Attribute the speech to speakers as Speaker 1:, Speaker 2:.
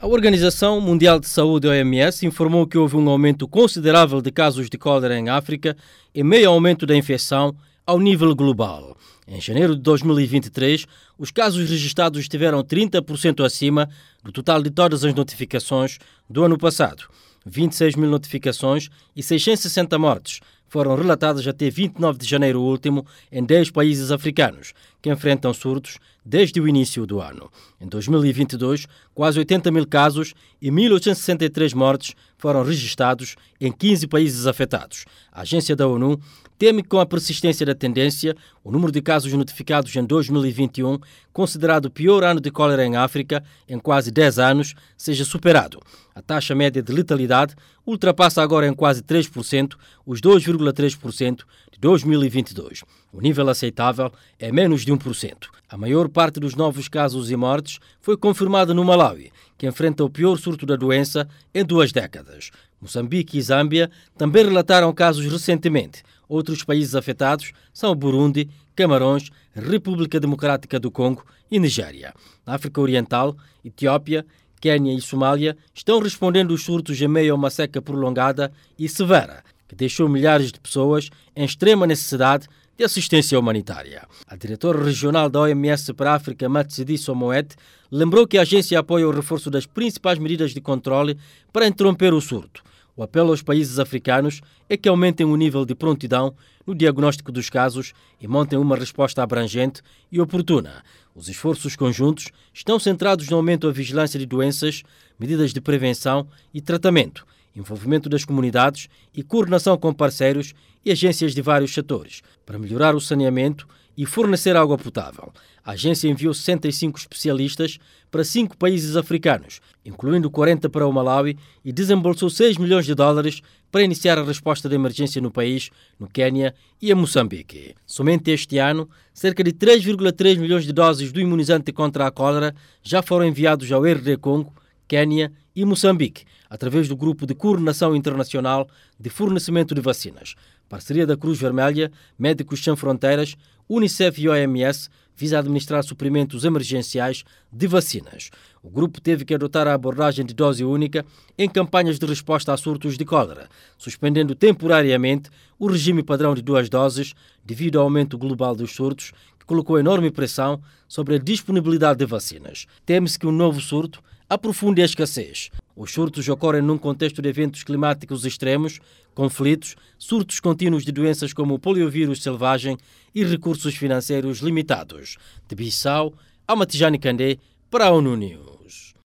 Speaker 1: A Organização Mundial de Saúde, OMS, informou que houve um aumento considerável de casos de cólera em África e meio aumento da infecção ao nível global. Em janeiro de 2023, os casos registrados estiveram 30% acima do total de todas as notificações do ano passado. 26 mil notificações e 660 mortes foram relatadas até 29 de janeiro último em 10 países africanos, que enfrentam surtos desde o início do ano. Em 2022, quase 80 mil casos e 1.863 mortes foram registrados em 15 países afetados. A agência da ONU teme que, com a persistência da tendência, o número de casos notificados em 2021, considerado o pior ano de cólera em África em quase 10 anos, seja superado. A taxa média de letalidade ultrapassa agora em quase 3% os 2,3% de 2022. O nível aceitável é menos de 1%. A maior parte dos novos casos e mortes foi confirmada no Malawi, que enfrenta o pior surto da doença em duas décadas. Moçambique e Zâmbia também relataram casos recentemente. Outros países afetados são Burundi, Camarões, República Democrática do Congo e Nigéria. Na África Oriental, Etiópia, Quênia e Somália estão respondendo os surtos em meio a uma seca prolongada e severa, que deixou milhares de pessoas em extrema necessidade de assistência humanitária. A diretora regional da OMS para a África, Matsidi Somoet, lembrou que a agência apoia o reforço das principais medidas de controle para interromper o surto. O apelo aos países africanos é que aumentem o nível de prontidão no diagnóstico dos casos e montem uma resposta abrangente e oportuna. Os esforços conjuntos estão centrados no aumento da vigilância de doenças, medidas de prevenção e tratamento, envolvimento das comunidades e coordenação com parceiros e agências de vários setores para melhorar o saneamento e fornecer água potável. A agência enviou 65 especialistas para cinco países africanos, incluindo 40 para o Malawi, e desembolsou 6 milhões de dólares para iniciar a resposta de emergência no país, no Quênia e em Moçambique. Somente este ano, cerca de 3,3 milhões de doses do imunizante contra a cólera já foram enviados ao RD Congo, Quênia e Moçambique, através do Grupo de Coordenação Internacional de Fornecimento de Vacinas. Parceria da Cruz Vermelha, Médicos Sem Fronteiras, Unicef e OMS visa administrar suprimentos emergenciais de vacinas. O grupo teve que adotar a abordagem de dose única em campanhas de resposta a surtos de cólera, suspendendo temporariamente o regime padrão de duas doses devido ao aumento global dos surtos, colocou enorme pressão sobre a disponibilidade de vacinas. Teme-se que um novo surto aprofunde a escassez. Os surtos ocorrem num contexto de eventos climáticos extremos, conflitos, surtos contínuos de doenças como o poliovírus selvagem e recursos financeiros limitados. De Bissau, Almatijani Candé, para a ONU News.